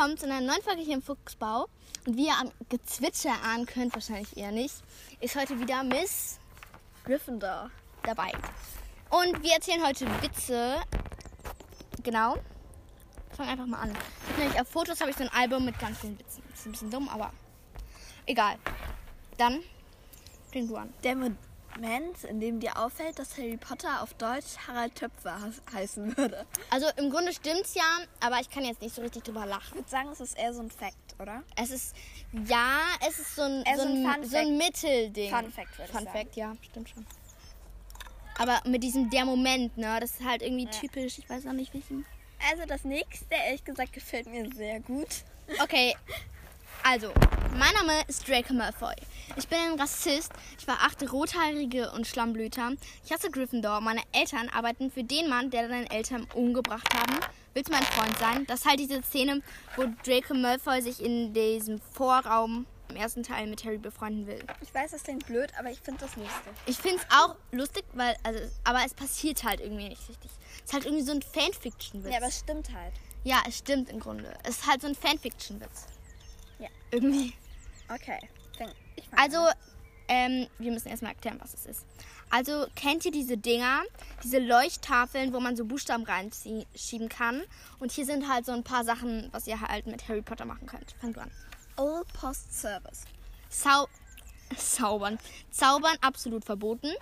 willkommen zu einer neuen Folge hier im Fuchsbau. Und wie ihr am Gezwitscher ahnen könnt, wahrscheinlich eher nicht, ist heute wieder Miss Gryffindor dabei. Und wir erzählen heute Witze. Genau. Ich fange einfach mal an. Nämlich auf Fotos habe ich so ein Album mit ganz vielen Witzen. Ist ein bisschen dumm, aber egal. Dann fäng du an. Der Moment, in dem dir auffällt, dass Harry Potter auf Deutsch Harald Töpfer he- heißen würde. Also im Grunde stimmt's ja, aber ich kann jetzt nicht so richtig drüber Ich lachen. würde sagen, es ist eher so ein Fact, oder? Es ist, ja, es ist so ein, Eher so ein ein, Fun so ein. Mittelding. Fun Fact, würde ich Fun sagen. Fact, ja, stimmt schon. Aber mit diesem der Moment, ne, das ist halt irgendwie Ja. typisch. Ich weiß auch nicht welchen. Also das nächste, ehrlich gesagt, gefällt mir sehr gut. Okay, also, mein Name ist Draco Malfoy. Ich bin ein Rassist. Ich verachte Rothaarige und Schlammblüter. Ich hasse Gryffindor. Meine Eltern arbeiten für den Mann, der deine Eltern umgebracht haben. Willst du mein Freund sein? Das ist halt diese Szene, wo Draco Malfoy sich in diesem Vorraum im ersten Teil mit Harry befreunden will. Ich weiß, das klingt blöd, aber ich finde das lustig. Ich finde es auch lustig, weil, also, aber es passiert halt irgendwie nicht richtig. Es ist halt irgendwie so ein Fanfiction-Witz. Ja, aber es stimmt halt. ja, es stimmt im Grunde. Es ist halt so ein Fanfiction-Witz. Ja. Irgendwie. Okay. Also, ähm, wir müssen erstmal erklären, was es ist. Also, kennt ihr diese Dinger, diese Leuchttafeln, wo man so Buchstaben reinschieben kann? Und hier sind halt so ein paar Sachen, was ihr halt mit Harry Potter machen könnt. Fang du an. Old Post Service. Zau Zaubern. Zaubern absolut verboten.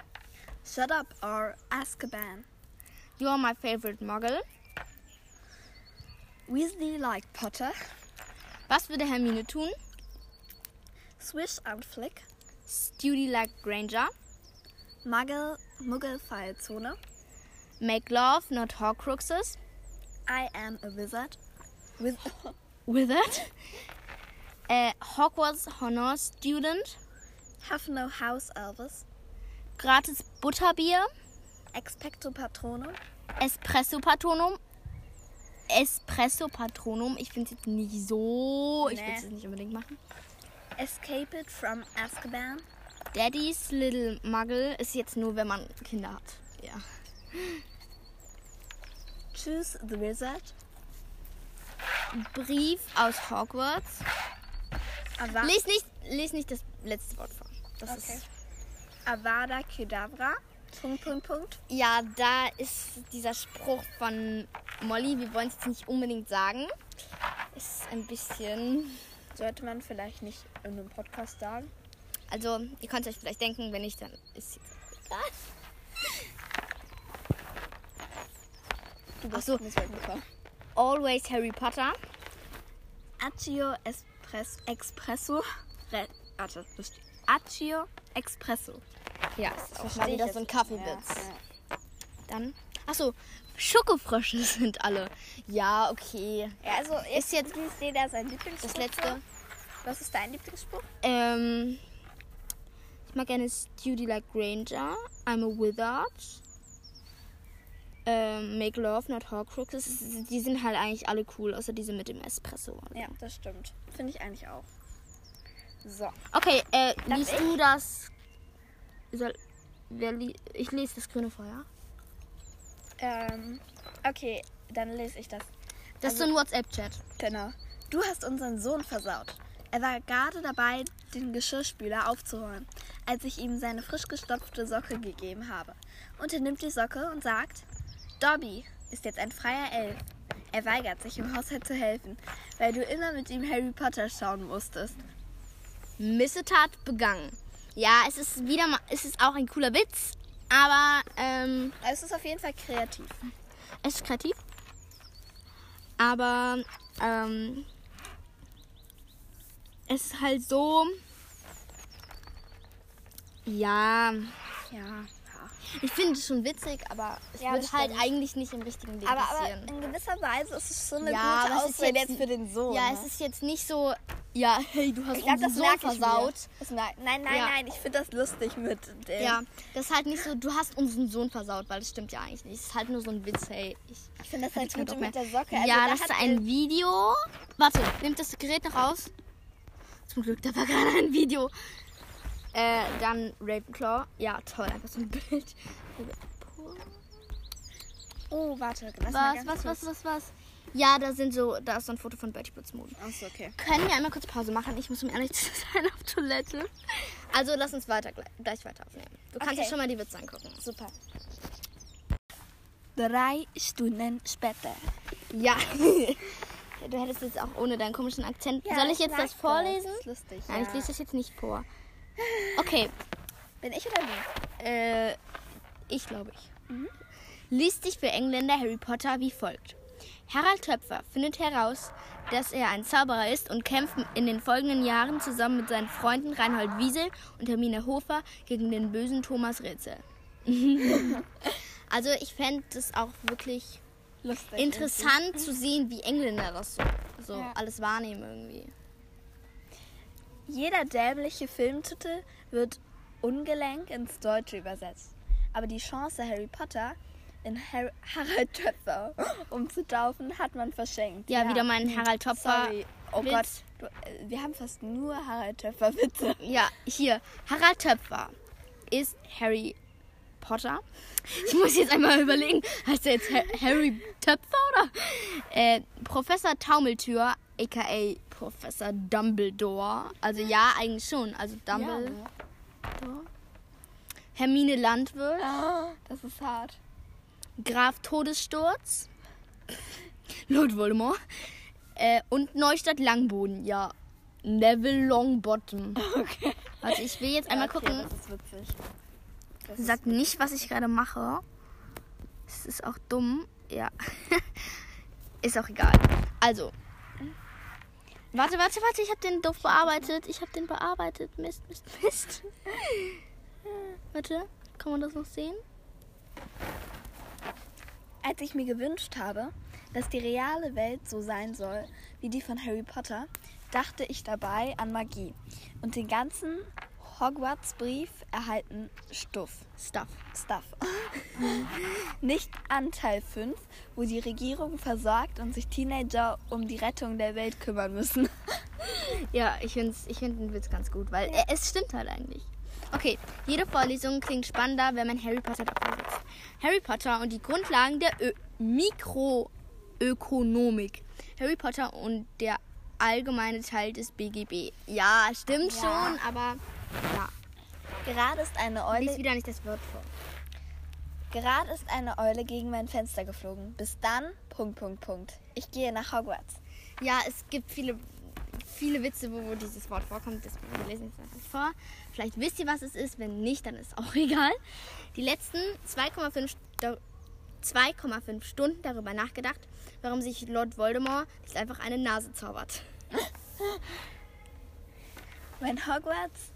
Shut up or Azkaban. You are my favorite Muggle. Weasley like Potter. Was würde Hermine tun? Swish and Flick. Study like Granger. Muggle, Muggelfallzone. Make love, not Horcruxes. I am a wizard. With Wizard. Äh, Hogwarts Honor Student. have no house Elvis. Gratis Butterbier. Expecto Patronum. Espresso Patronum. Espresso Patronum. Ich finde es jetzt nicht so. Ich will Nee. es jetzt nicht unbedingt machen. Escape it from Azkaban. Daddy's Little Muggle ist jetzt nur, wenn man Kinder hat. Ja. Choose the wizard. Brief aus Hogwarts. Ava Lies nicht, lies nicht das letzte Wort vor. Das Okay. ist. Avada Kedavra. Punkt, Punkt, Punkt. Ja, da ist dieser Spruch von Molly. Wir wollen es jetzt nicht unbedingt sagen. Ist ein bisschen. Sollte man vielleicht nicht in einem Podcast sagen. Also, ihr könnt euch vielleicht denken, wenn nicht, dann ist jetzt egal. Du Ach so. das. Always Harry Potter. Accio Espres Espresso. Re Warte, das. Accio Espresso. Ja, ist auch mal wieder so ein. Kaffeewitz. Ja, Dann. Achso, Schokofrösche sind alle. Ja, okay. Ja, also Ist jetzt jeder sein Lieblingsspruch. das letzte. Was ist dein Lieblingsspruch? Ähm, ich mag gerne Study like Granger. I'm a wizard. Ähm, make love, not Horcruxes. Die sind halt eigentlich alle cool, außer diese mit dem Espresso. Ja, das stimmt. Finde ich eigentlich auch. So. Okay, äh, liest du das? Soll, wer li ich lese das grüne Feuer. Ähm, okay, dann lese ich das. Das ist Also- so ein WhatsApp-Chat. Genau. Du hast unseren Sohn versaut. Er war gerade dabei, den Geschirrspüler aufzuräumen, als ich ihm seine frisch gestopfte Socke gegeben habe. Und er nimmt die Socke und sagt, Dobby ist jetzt ein freier Elf. Er weigert sich, im Haushalt zu helfen, weil du immer mit ihm Harry Potter schauen musstest. Missetat begangen. Ja, es ist wieder mal, es ist auch ein cooler Witz, aber ähm, es ist auf jeden Fall kreativ. es ist kreativ. Aber ähm, es ist halt so, ja, Ja. Ich finde es schon witzig, aber es Ja, wird halt eigentlich nicht im richtigen Leben Aber, aber passieren. in gewisser Weise ist es so eine Ja, gute aber Ausrede jetzt- jetzt für den Sohn. ja, ne? es ist jetzt nicht so, ja, hey, du hast ich glaube, unseren Sohn versaut. mer nein, nein, Ja. nein, ich finde das lustig mit dem. Ja, das ist halt nicht so, du hast unseren Sohn versaut, weil das stimmt ja eigentlich nicht. Es ist halt nur so ein Witz, hey, ich Ich finde das halt gut mit der Socke. Also ja, da das ist ein Video. Warte, nimmt das Gerät noch raus? Zum Glück, da war gerade ein Video. Äh, dann Ravenclaw. Ja, toll, einfach so ein Bild. Oh, warte. Was, was, was, was, was? Ja, da sind so, da ist so ein Foto von Bertie Putzmoden. Achso, okay. Können wir einmal kurz Pause machen? Ich muss um ehrlich zu sein auf Toilette. Also lass uns weiter gleich weiter aufnehmen. Du kannst Okay. dir schon mal die Witze angucken. Super. Drei Stunden später. Ja. Du hättest jetzt auch ohne deinen komischen Akzent. Soll ich jetzt das vorlesen? Das ist lustig. Nein, ich lese das jetzt nicht vor. Okay, Bin ich oder du? äh, ich glaube ich. Liest sich für Engländer Harry Potter wie folgt. Harald Töpfer findet heraus, dass er ein Zauberer ist und kämpft in den folgenden Jahren zusammen mit seinen Freunden Reinhold Wiesel und Hermine Hofer gegen den bösen Thomas Rätsel. also ich fände es auch wirklich Lustig. interessant zu sehen, wie Engländer das so, so Ja. alles wahrnehmen irgendwie. Jeder dämliche Filmtitel wird ungelenk ins Deutsche übersetzt. Aber die Chance, Harry Potter in Har Harald Töpfer umzutaufen, hat man verschenkt. Ja, wieder mein Harald Töpfer. Sorry. Oh Witz. Gott, du, äh, wir haben fast nur Harald Töpfer Witze. Ja, hier. Harald Töpfer ist Harry Potter. Ich muss jetzt einmal überlegen, heißt er jetzt Ha- Harry Töpfer oder? Äh, Professor Taumeltür, aka Professor Dumbledore. Also ja, eigentlich schon. Also Dumbledore. Hermine Landwirt, Ah, das ist hart. Graf Todessturz, Lord Voldemort äh, und Neustadt Langboden. Ja, Neville Longbottom. Okay. Also ich will jetzt einmal okay, gucken. Das ist witzig. Das Sagt nicht, was ich gerade mache. Es ist auch dumm. Ja. ist auch egal. Also. Warte, warte, warte. Ich habe den doof bearbeitet. Ich habe den bearbeitet. Mist, Mist, Mist. warte. Kann man das noch sehen? Als ich mir gewünscht habe, dass die reale Welt so sein soll wie die von Harry Potter, dachte ich dabei an Magie und den ganzen Hogwarts-Brief erhalten Stuff. Stuff. Stuff. Nicht an Teil 5, wo die Regierung versorgt und sich Teenager um die Rettung der Welt kümmern müssen. Ja, ich finde ich find den Witz ganz gut, weil es stimmt halt eigentlich. Okay, jede Vorlesung klingt spannender, wenn man Harry Potter davor sitzt. Harry Potter und die Grundlagen der Ö Mikroökonomik. Harry Potter und der allgemeine Teil des BGB. Ja, stimmt Ja. schon, aber ja, Gerade ist eine lies Eule, wieder nicht das Wort vor. gerade ist eine Eule gegen mein Fenster geflogen. Bis dann, Punkt, Punkt, Punkt. Ich gehe nach Hogwarts. Ja, es gibt viele, viele Witze, wo, wo dieses Wort vorkommt. Deswegen wir lesen es einfach vor. Vielleicht wisst ihr, was es ist. Wenn nicht, dann ist auch egal. Die letzten 2,5 Sto- 2,5 Stunden darüber nachgedacht, warum sich Lord Voldemort nicht einfach eine Nase zaubert. Wenn Hogwarts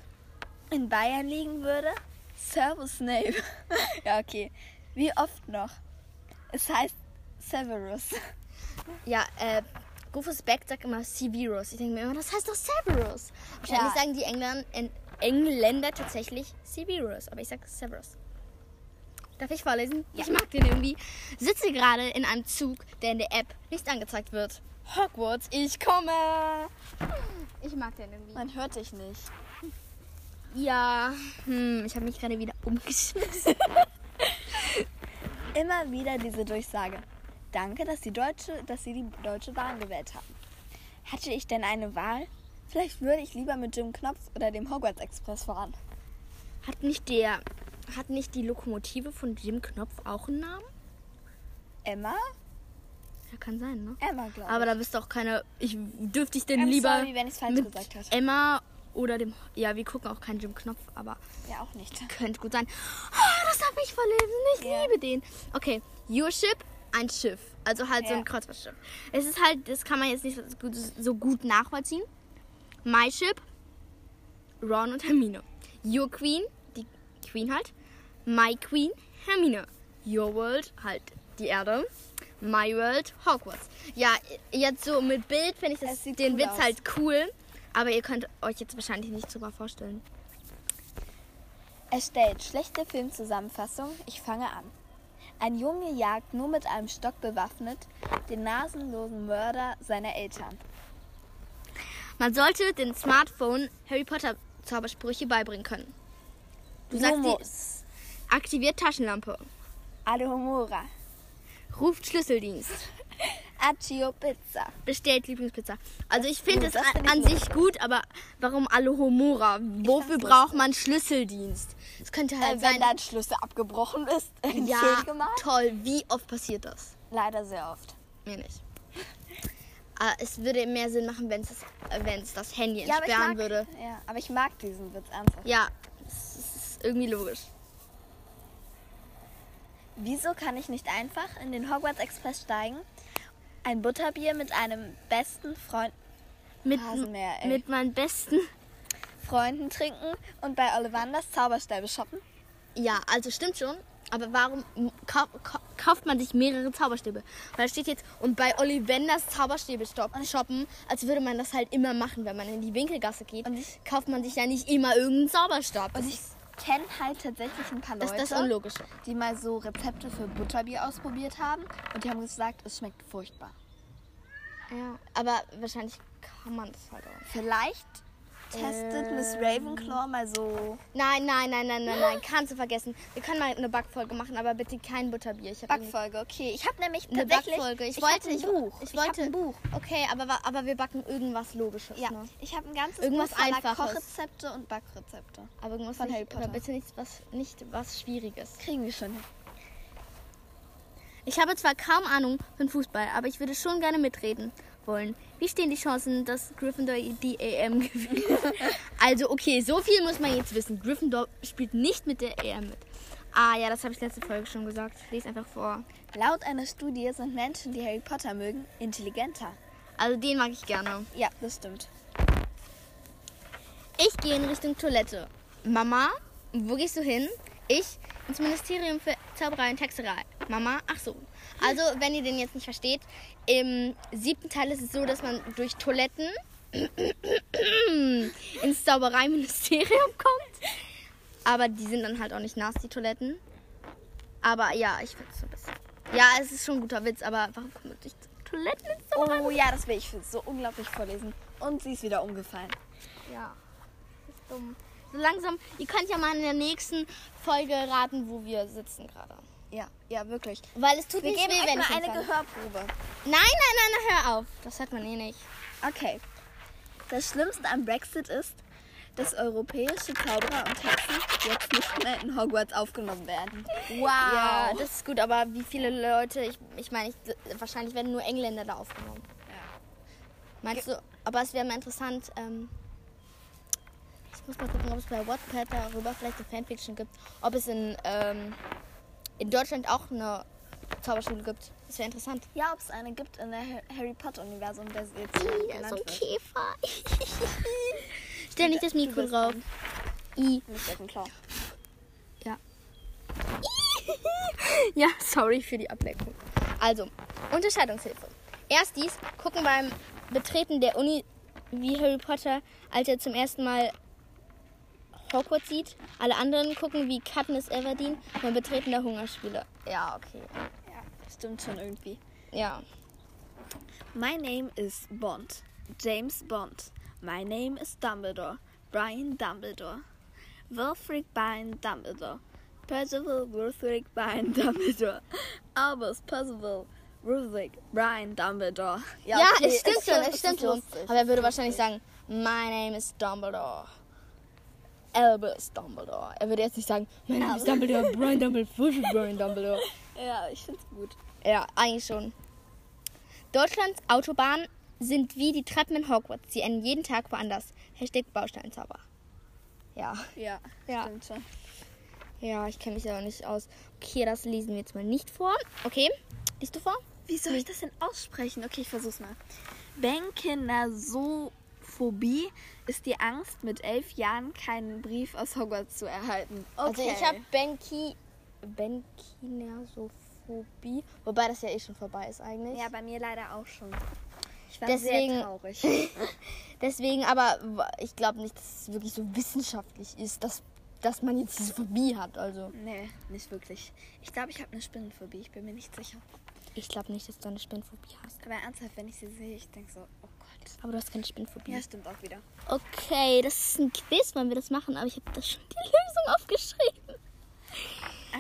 in Bayern liegen würde, Servus Snape. ja, okay. Wie oft noch? Es heißt Severus. Ja, äh, Rufus Beck sagt immer Severus. Ich denke mir immer, das heißt doch Severus. Wahrscheinlich Ja. sagen die Engländer, Engländer tatsächlich Severus, aber ich sage Severus. Darf ich vorlesen? Ich mag den irgendwie. Sitze gerade in einem Zug, der in der App nicht angezeigt wird. Hogwarts, ich komme. Ich mag den irgendwie. Man hört dich nicht. Ja, hm, ich habe mich gerade wieder umgeschmissen. Immer wieder diese Durchsage. Danke, dass, die Deutsche, dass Sie die Deutsche Bahn gewählt haben. Hätte ich denn eine Wahl? Vielleicht würde ich lieber mit Jim Knopf oder dem Hogwarts Express fahren. Hat nicht der, hat nicht die Lokomotive von Jim Knopf auch einen Namen? Emma? Ja, kann sein, ne? Emma, glaube ich. Aber da bist doch keine. Ich dürfte ich denn I'm lieber sorry, wenn ich's falsch mit gesagt habe. Emma oder dem. Ja, wir gucken auch keinen Jim Knopf, aber ja, auch nicht. könnte gut sein. Oh, das habe ich verlesen. Ich Ja. liebe den. Okay, Your Ship, ein Schiff. Also halt so Ja. ein Kreuzfahrtschiff. Es ist halt, das kann man jetzt nicht so gut, so nachvollziehen. My Ship, Ron und Hermine. Your Queen, die Queen halt. My Queen, Hermine. Your World, halt die Erde. My World, Hogwarts. Ja, jetzt so mit Bild finde ich das, den cool Witz aus. halt cool. Aber ihr könnt euch jetzt wahrscheinlich nicht drüber vorstellen. Erstellt schlechte Filmzusammenfassung. Ich fange an. Ein Junge jagt nur mit einem Stock bewaffnet den nasenlosen Mörder seiner Eltern. Man sollte den Smartphone Harry Potter Zaubersprüche beibringen können. Du sagst die, Lumos. aktiviert Taschenlampe, Alohomora. ruft Schlüsseldienst, Accio Pizza. bestellt Lieblingspizza. Also ich finde es an, an sich gut, aber warum alle Homora? Wofür braucht man Schlüsseldienst? Es könnte halt Äh, wenn sein. dein Schlüssel abgebrochen ist. ja, toll. Wie oft passiert das? Leider sehr oft. Mir nicht. Aber es würde mehr Sinn machen, wenn es das, äh, wenn's das Handy ich entsperren mag, würde. Ja, aber ich mag diesen Witz ernsthaft. Ja, es ist irgendwie logisch. Wieso kann ich nicht einfach in den Hogwarts Express steigen, ein Butterbier mit einem besten Freund, Mit, Rasenmäher, ey. mit meinen besten. Freunden trinken und bei Ollivanders Zauberstäbe shoppen? Ja, also stimmt schon. Aber warum kau kau kauft man sich mehrere Zauberstäbe? Weil da steht jetzt, und bei Ollivanders Zauberstäbe shoppen, als würde man das halt immer machen, wenn man in die Winkelgasse geht. Und kauft man sich ja nicht immer irgendeinen Zauberstab. Und ich kenne halt tatsächlich ein paar Leute, ist das Unlogische. die mal so Rezepte für Butterbier ausprobiert haben und die haben gesagt, es schmeckt furchtbar. Ja, aber wahrscheinlich kann man das halt auch. Vielleicht testet Miss Ravenclaw mal so Nein, nein, nein, nein, nein, nein, kannst du vergessen. Wir können mal eine Backfolge machen, aber bitte kein Butterbier. Ich Backfolge. Okay, ich habe nämlich Eine Backfolge. Ich, ich wollte, ein Buch. ich Ich wollte ein Buch. Okay, aber, aber wir backen irgendwas Logisches. Ja, Ne? ich habe ein ganzes Irgendwas Buch voller. Kochrezepte und Backrezepte. Aber irgendwas Von nicht, Harry Potter. Aber bitte nicht was, nicht was Schwieriges. Kriegen wir schon hin. Ich habe zwar kaum Ahnung von Fußball, aber ich würde schon gerne mitreden wollen. Wie stehen die Chancen, dass Gryffindor die EM gewinnt? also okay, so viel muss man jetzt wissen. Gryffindor spielt nicht mit der EM mit. Ah ja, das habe ich letzte Folge schon gesagt. Ich lese einfach vor. Laut einer Studie sind Menschen, die Harry Potter mögen, intelligenter. Also den mag ich gerne. Ja, das stimmt. Ich gehe in Richtung Toilette. Mama, wo gehst du hin? Ich ins Ministerium für Zauberei und Hexerei. Mama, ach so. Also, wenn ihr den jetzt nicht versteht, im siebten Teil ist es so, dass man durch Toiletten ins Zaubereiministerium kommt. Aber die sind dann halt auch nicht nass, die Toiletten. Aber ja, ich finde es so ein bisschen. Ja, es ist schon ein guter Witz, aber warum kommt man durch Toiletten ins Zauberei? Oh ja, das will ich so unglaublich vorlesen. Und sie ist wieder umgefallen. Ja, das ist dumm. So langsam, ihr könnt ja mal in der nächsten Folge raten, wo wir sitzen gerade. Ja, ja, wirklich. Weil es tut Wir nicht geben weh, wenn mal ich eine hinfalle. Gehörprobe. Nein, nein, nein, nein, hör auf. Das hört man eh nicht. Okay. Das Schlimmste am Brexit ist, dass europäische Zauberer und Hexen jetzt nicht mehr in Hogwarts aufgenommen werden. Wow. Ja, das ist gut, aber wie viele Leute, ich, ich meine, ich, wahrscheinlich werden nur Engländer da aufgenommen. Meinst du, aber es wäre mal interessant, ähm, ich muss mal gucken, ob es bei Wattpad darüber vielleicht eine Fanfiction gibt, ob es in, ähm, in Deutschland auch eine Zauberschule gibt. Das wäre interessant. ja, ob es eine gibt in der Ha- Harry Potter-Universum, der jetzt Ih, da ist so ein. Käfer. Stell nicht das Mikro drauf. I. Nicht Ravenclaw. Ja. ja, sorry für die Ablenkung. Also, Unterscheidungshilfe. Erst dies, gucken beim Betreten der Uni, wie Harry Potter, als er zum ersten Mal Hogwarts sieht. Alle anderen gucken wie Katniss Everdeen beim Betreten der Hungerspiele. Ja, okay. Ja, stimmt schon irgendwie. Ja. My name is Bond. James Bond. My name is Dumbledore. Brian Dumbledore. Wilfrid Brian Dumbledore. Percival Wilfrid Brian Dumbledore. Albus Percival Wilfrid Brian Dumbledore. Ja, okay, es stimmt schon, es stimmt schon. Aber er würde wahrscheinlich sagen, my name is Dumbledore. Albus Dumbledore. Er würde jetzt nicht sagen, my name is Dumbledore, Brian Dumbledore, Brian Dumbledore. Ja, ich find's gut. Ja, eigentlich schon. Deutschlands Autobahnen sind wie die Treppen in Hogwarts. Sie enden jeden Tag woanders. Hashtag Bausteinzauber. Ja, Ja, Ja. stimmt schon. ja, ich kenne mich aber nicht aus. Okay, das lesen wir jetzt mal nicht vor. Okay, liest du vor? Wie soll ich das denn aussprechen? Okay, ich versuch's mal. Benkinasophobie ist die Angst, mit elf Jahren keinen Brief aus Hogwarts zu erhalten. Okay. Also ich habe Benki... Benkinasophobie. Wobei das ja eh schon vorbei ist eigentlich. Ja, bei mir leider auch schon. Ich war Deswegen- sehr traurig. Deswegen, aber ich glaube nicht, dass es wirklich so wissenschaftlich ist, dass, dass man jetzt diese Phobie hat. Also nee, nicht wirklich. Ich glaube, ich habe eine Spinnenphobie. Ich bin mir nicht sicher. ich glaube nicht, dass du eine Spinnphobie hast. Aber ernsthaft, wenn ich sie sehe, ich denke so, oh. Aber du hast keine Spinnphobie. Ja, stimmt auch wieder. Okay, das ist ein Quiz, wollen wir das machen, aber ich habe da schon die Lösung aufgeschrieben.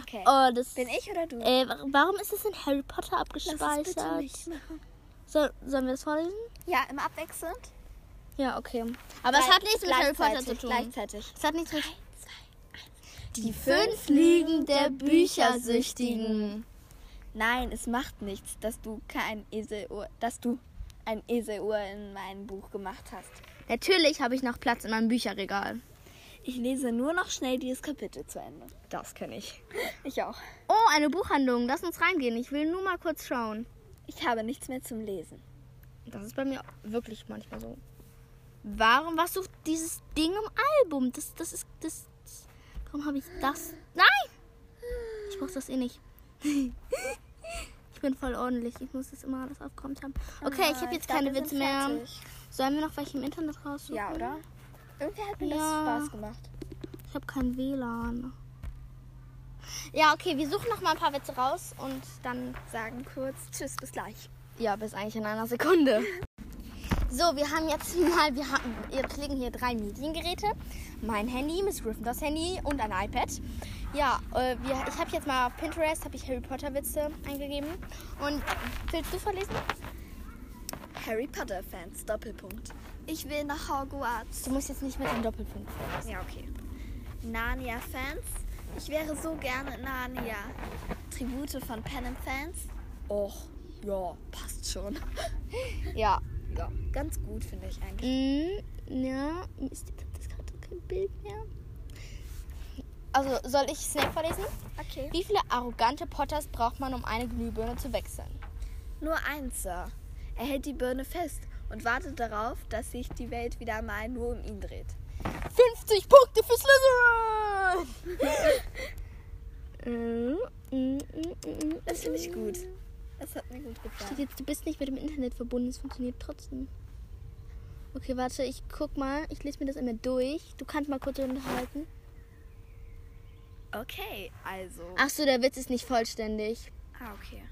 Okay. Oh, das. bin ich oder du? Äh, wa- warum ist es in Harry Potter Lass es bitte abgespeichert? nicht machen. Soll, sollen wir das vorlesen? Ja, immer abwechselnd. Ja, okay. Aber es hat nichts mit Harry Potter zu tun. Gleichzeitig. Es hat nichts mit. Die fünf Ligen der Büchersüchtigen. Nein, es macht nichts, dass du kein Eselohr, dass du ein Eselohr in mein Buch gemacht hast. Natürlich habe ich noch Platz in meinem Bücherregal. Ich lese nur noch schnell dieses Kapitel zu Ende. Das kenne ich. Ich auch. Oh, eine Buchhandlung. Lass uns reingehen. Ich will nur mal kurz schauen. Ich habe nichts mehr zum Lesen. Das ist bei mir wirklich manchmal so. Warum, was sucht dieses Ding im Album? Das, das ist, das, das warum habe ich das? Nein! Ich brauche das eh nicht. ich bin voll ordentlich. Ich muss das immer alles aufgeräumt haben. Okay, ich habe jetzt keine Witze mehr. Sollen wir noch welche im Internet raussuchen? Ja, oder? Irgendwie hat mir Ja. das Spaß gemacht. Ich habe kein WLAN. Ja, okay, wir suchen noch mal ein paar Witze raus und dann Sagen kurz Tschüss, bis gleich. Ja, bis eigentlich in einer Sekunde. So, wir haben jetzt mal, wir haben, jetzt liegen hier drei Mediengeräte. Mein Handy, Miss Gryffindors Handy und ein iPad. Ja, äh, wir, ich habe jetzt mal auf Pinterest habe ich Harry Potter Witze eingegeben. Und willst du vorlesen? Harry Potter Fans, Doppelpunkt. Ich will nach Hogwarts. Du musst jetzt nicht mit dem Doppelpunkt vorlesen. Ja, okay. Narnia Fans. Ich wäre so gerne in Narnia. Tribute von Panem Fans. Och, ja, passt schon. Ja. Ja, ganz gut finde ich eigentlich. Mm, ja, hat das gerade kein Bild mehr. Also, soll ich Snape vorlesen? Okay. Wie viele arrogante Potters braucht man, um eine Glühbirne zu wechseln? Nur eins, Sir. Er hält die Birne fest und wartet darauf, dass sich die Welt wieder mal nur um ihn dreht. 50 Punkte für Slytherin! Mm, mm, mm, Das finde ich gut. Das hat mir gut Steht gefallen. jetzt, du bist nicht mit dem Internet verbunden, es funktioniert trotzdem. Okay, warte, ich guck mal, ich lese mir das immer durch. Du kannst mal kurz unterhalten. Okay, also. Ach so, der Witz ist nicht vollständig. Ah, okay.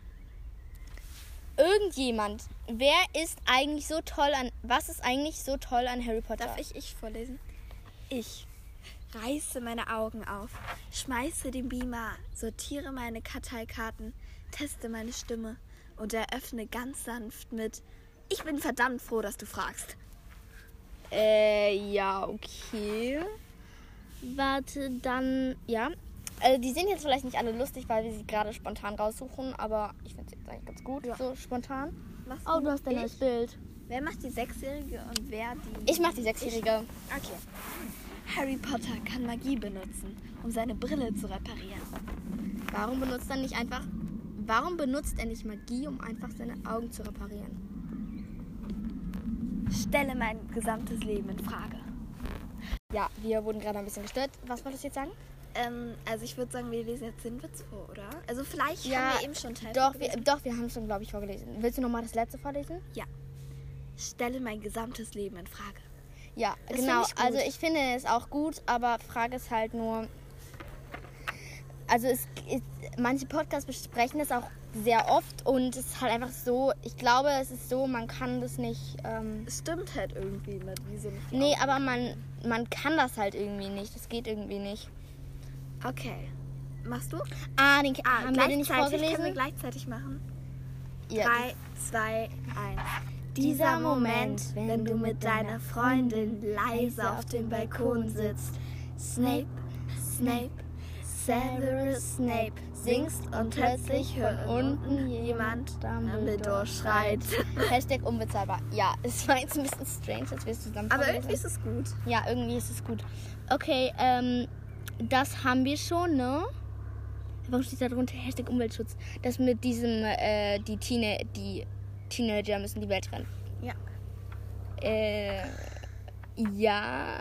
Irgendjemand, wer ist eigentlich so toll an, was ist eigentlich so toll an Harry Potter? Darf ich ich vorlesen? Ich reiße meine Augen auf, schmeiße den Beamer, sortiere meine Karteikarten, teste meine Stimme und eröffne ganz sanft mit Ich bin verdammt froh, dass du fragst. Äh, ja, okay. Warte, dann, ja. Also die sind jetzt vielleicht nicht alle lustig, weil wir sie gerade spontan raussuchen, aber ich finde sie jetzt eigentlich ganz gut, Ja. so spontan. Machst Oh, du hast dein neues ich? Bild. Wer macht die Sechsjährige und wer die... Ich mach die Sechsjährige. Okay. Harry Potter kann Magie benutzen, um seine Brille zu reparieren. Warum benutzt er nicht einfach, warum benutzt er nicht Magie, um einfach seine Augen zu reparieren? Stelle mein gesamtes Leben in Frage. Ja, wir wurden gerade ein bisschen gestört. Was wolltest du jetzt sagen? Ähm, also ich würde sagen, wir lesen jetzt den Witz vor, oder? Also vielleicht Ja, haben wir eben schon Teil Doch, wir, doch, wir haben es schon, glaube ich, vorgelesen. Willst du nochmal das letzte vorlesen? Ja. Stelle mein gesamtes Leben in Frage. Ja, Das genau. ich. Also ich finde es auch gut, aber Frage ist halt nur. Also es ist, manche Podcasts besprechen es auch sehr oft und es ist halt einfach so, ich glaube, es ist so, man kann das nicht. Ähm, Es stimmt halt irgendwie mit wieso nicht. nee, aber man, man kann das halt irgendwie nicht. Das geht irgendwie nicht. Okay. Machst du? Ah, den haben wir den nicht Können wir vorgelesen? gleichzeitig machen? Ja, Drei, zwei, eins. Dieser Moment, wenn du mit deiner Freundin leise auf dem Balkon sitzt, Snape, Snape, Severus Snape singst und plötzlich hört unten jemand Dumbledore schreit. Hashtag unbezahlbar. Ja, es war jetzt ein bisschen strange, dass wir es zusammen Aber irgendwie ist es gut. Ja, irgendwie ist es gut. Okay, ähm, das haben wir schon, ne? Warum steht da drunter Hashtag Umweltschutz? Das mit diesem, äh, die, Teenie die Teenager müssen die Welt rennen. Ja. Äh, ja.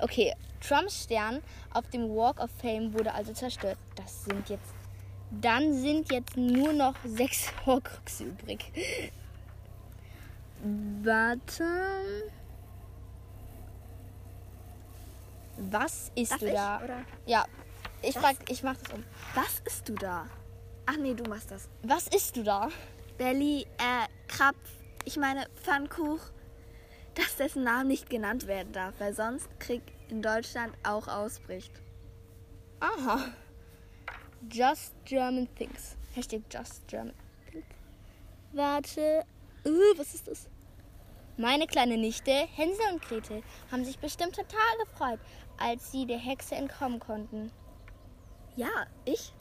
Okay, Trumps Stern auf dem Walk of Fame wurde also zerstört. Das sind jetzt. Dann sind jetzt nur noch sechs Horcruxe übrig. Warte. Was isst Darf du ich, da? oder? Ja, ich Was? frag, ich mach das um. Was isst du da? Ach nee, du machst das. Was isst du da? Belly, äh, Krapf, ich meine Pfannkuch, dass dessen Name nicht genannt werden darf, weil sonst Krieg in Deutschland auch ausbricht. Aha. Just German Things. Hashtag Just German Things. Warte. Uh, was ist das? Meine kleine Nichte, Hänsel und Gretel, haben sich bestimmt total gefreut, als sie der Hexe entkommen konnten. Ja, ich?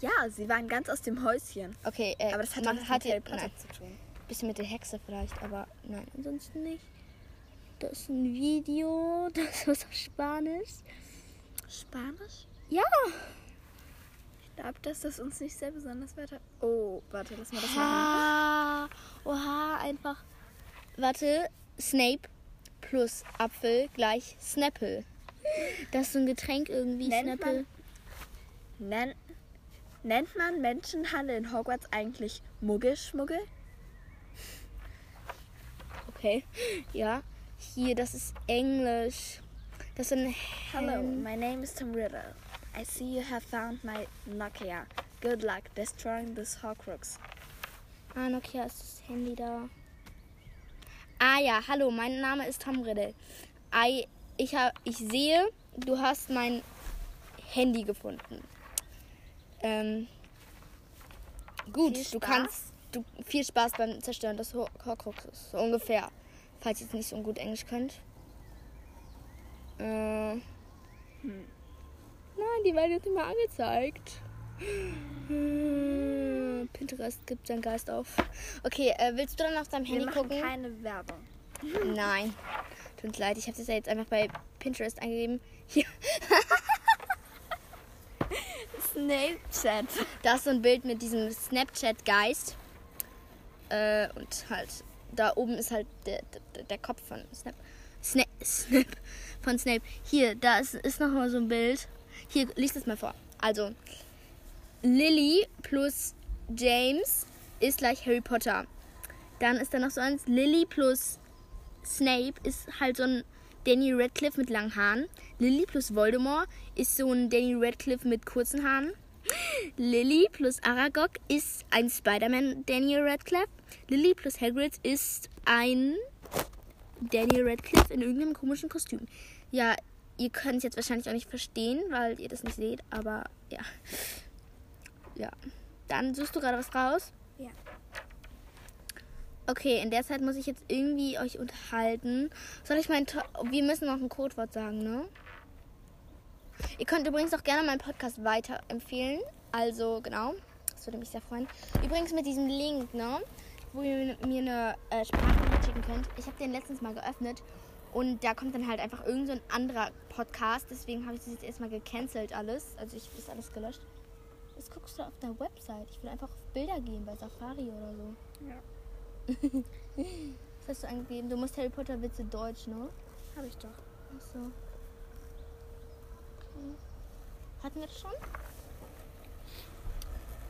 Ja, sie waren ganz aus dem Häuschen. Okay, äh, Aber das hat man mit Harry Potter zu tun. bisschen mit der Hexe vielleicht, aber nein, ansonsten nicht. Das ist ein Video, das ist auf Spanisch. Spanisch? Ja. Ich glaube, dass das uns nicht sehr besonders weiter. Oh, warte, lass mal das machen. Ha, oha, einfach. Warte, Snape plus Apfel gleich Snapple. Das ist so ein Getränk irgendwie, Nennt Snapple. Nennt, nennt man Menschenhandel in Hogwarts eigentlich Muggelschmuggel? Okay, ja. Hier, das ist Englisch. Das ein Hello, my name is Tom Riddle. I see you have found my Nokia. Good luck destroying this Horcrux. Ah, Nokia ist das Handy da. Ah ja, hallo, mein Name ist Tom Riddle. I, ich, hab, ich sehe, du hast mein Handy gefunden. Ähm, gut, Viel du Spaß. kannst du, viel Spaß beim Zerstören des Hor- Horcruxes. So ungefähr. Falls ihr jetzt nicht so gut Englisch könnt. Äh, Nein, die werden jetzt nicht mehr angezeigt. Hm, Pinterest gibt seinen Geist auf. Okay, äh, willst du dann auf deinem Wir Handy machen gucken? keine Werbung. Nein. Tut uns leid, ich habe das ja jetzt einfach bei Pinterest eingegeben. Hier, Snapchat. da ist so ein Bild mit diesem Snapchat-Geist. Äh, und halt, da oben ist halt der, der, der Kopf von Snap. Snap, Snap von Snape. Hier, da ist, ist noch mal so ein Bild. Hier, lies das mal vor. Also, Lily plus James ist gleich Harry Potter. Dann ist da noch so eins. Lily plus Snape ist halt so ein Danny Radcliffe mit langen Haaren. Lily plus Voldemort ist so ein Danny Radcliffe mit kurzen Haaren. Lily plus Aragog ist ein Spider-Man Daniel Radcliffe. Lily plus Hagrid ist ein Daniel Radcliffe in irgendeinem komischen Kostüm. Ja, ihr könnt es jetzt wahrscheinlich auch nicht verstehen, weil ihr das nicht seht, aber ja. Ja. Dann suchst du gerade was raus? Ja. Okay, in der Zeit muss ich jetzt irgendwie euch unterhalten. Soll ich mein... To Wir müssen noch ein Codewort sagen, ne? Ihr könnt übrigens auch gerne meinen Podcast weiterempfehlen. Also, genau. Das würde mich sehr freuen. Übrigens mit diesem Link, ne? Wo ihr mir eine äh, Sprachnachricht schicken könnt. Ich habe den letztens mal geöffnet. Und da kommt dann halt einfach irgend so ein anderer Podcast. Deswegen habe ich das jetzt erstmal gecancelt alles. Also ich ist alles gelöscht. Das guckst du auf der Website. Ich will einfach auf Bilder gehen bei Safari oder so. Ja. Was hast du angegeben? Du musst Harry Potter Witze Deutsch, ne? Habe ich doch. Ach so. Hatten wir das schon?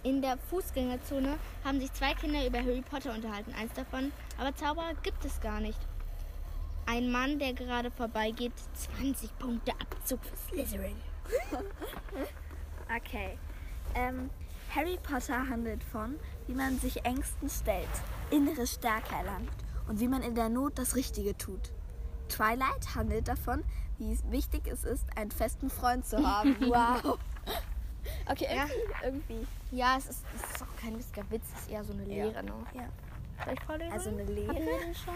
In der Fußgängerzone haben sich zwei Kinder über Harry Potter unterhalten. Eins davon, aber Zauberer gibt es gar nicht. Ein Mann, der gerade vorbeigeht, 20 Punkte Abzug für Slytherin. Okay. Ähm, Harry Potter handelt von, wie man sich Ängsten stellt, innere Stärke erlangt und wie man in der Not das Richtige tut. Twilight handelt davon, wie es wichtig es ist, einen festen Freund zu haben. Wow. Okay, Ja. irgendwie. irgendwie. Ja, es ist, es ist auch kein lustiger Witz, es ist eher so eine Ja. Lehre, ne? Ja. Soll ich vorlesen? Also eine Lehre. schon?